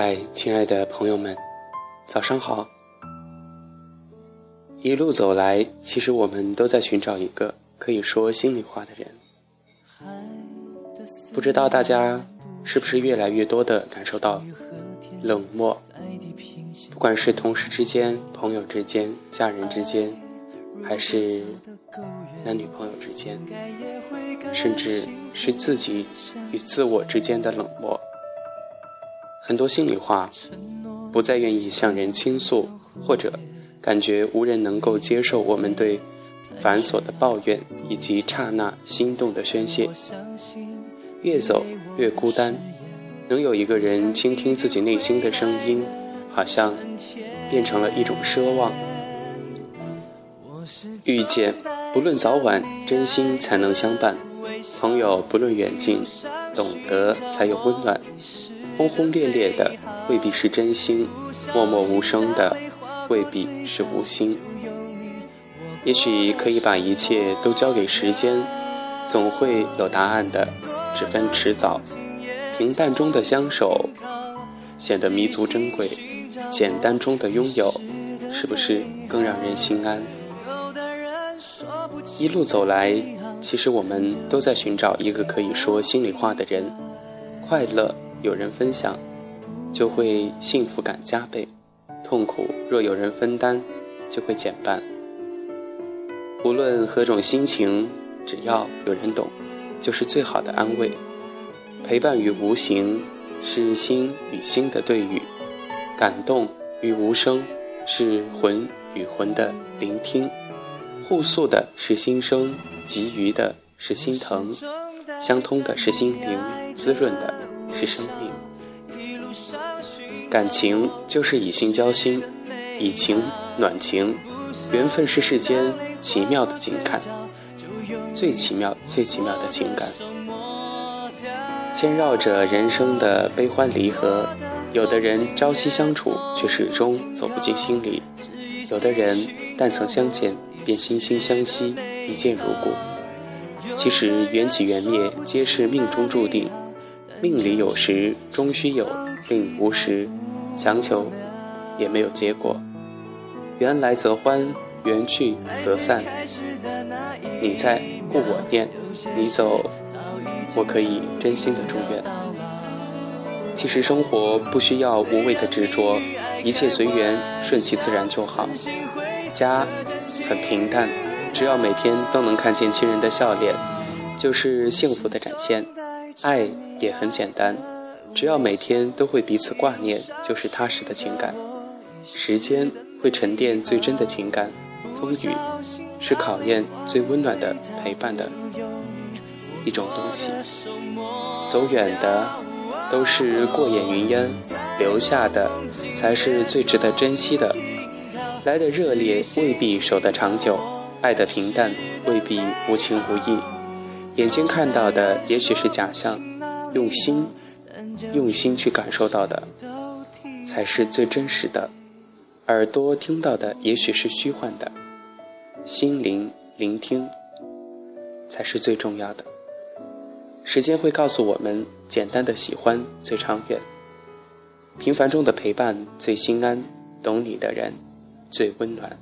嗨，亲爱的朋友们，早上好。一路走来，其实我们都在寻找一个可以说心里话的人。不知道大家是不是越来越多的感受到冷漠？不管是同事之间、朋友之间、家人之间，还是男女朋友之间，甚至是自己与自我之间的冷漠。很多心里话，不再愿意向人倾诉，或者感觉无人能够接受我们对繁琐的抱怨以及刹那心动的宣泄。越走越孤单，能有一个人倾听自己内心的声音，好像变成了一种奢望。遇见，不论早晚，真心才能相伴；朋友，不论远近，懂得才有温暖。轰轰烈烈的未必是真心，默默无声的未必是无心。也许可以把一切都交给时间，总会有答案的，只分迟早。平淡中的相守显得弥足珍贵，简单中的拥有是不是更让人心安？一路走来，其实我们都在寻找一个可以说心里话的人，快乐。有人分享，就会幸福感加倍；痛苦若有人分担，就会减半。无论何种心情，只要有人懂，就是最好的安慰。陪伴与无形，是心与心的对语；感动与无声，是魂与魂的聆听。互诉的是心声，给予的是心疼，相通的是心灵，滋润的。是生命，感情就是以心交心，以情暖情，缘分是世间奇妙的情感，最奇妙、最奇妙的情感。牵绕着人生的悲欢离合，有的人朝夕相处，却始终走不进心里；有的人但曾相见，便心心相惜，一见如故。其实缘起缘灭，皆是命中注定。命里有时终须有，命无时强求也没有结果。缘来则欢，缘去则散。你在，故我念；你走，我可以真心的祝愿。其实生活不需要无谓的执着，一切随缘，顺其自然就好。家很平淡，只要每天都能看见亲人的笑脸，就是幸福的展现。爱也很简单，只要每天都会彼此挂念，就是踏实的情感。时间会沉淀最真的情感，风雨是考验最温暖的陪伴的一种东西。走远的都是过眼云烟，留下的才是最值得珍惜的。来的热烈未必守得长久，爱的平淡未必无情无义。眼睛看到的也许是假象，用心，用心去感受到的，才是最真实的。耳朵听到的也许是虚幻的，心灵聆听，才是最重要的。时间会告诉我们，简单的喜欢最长远，平凡中的陪伴最心安，懂你的人最温暖。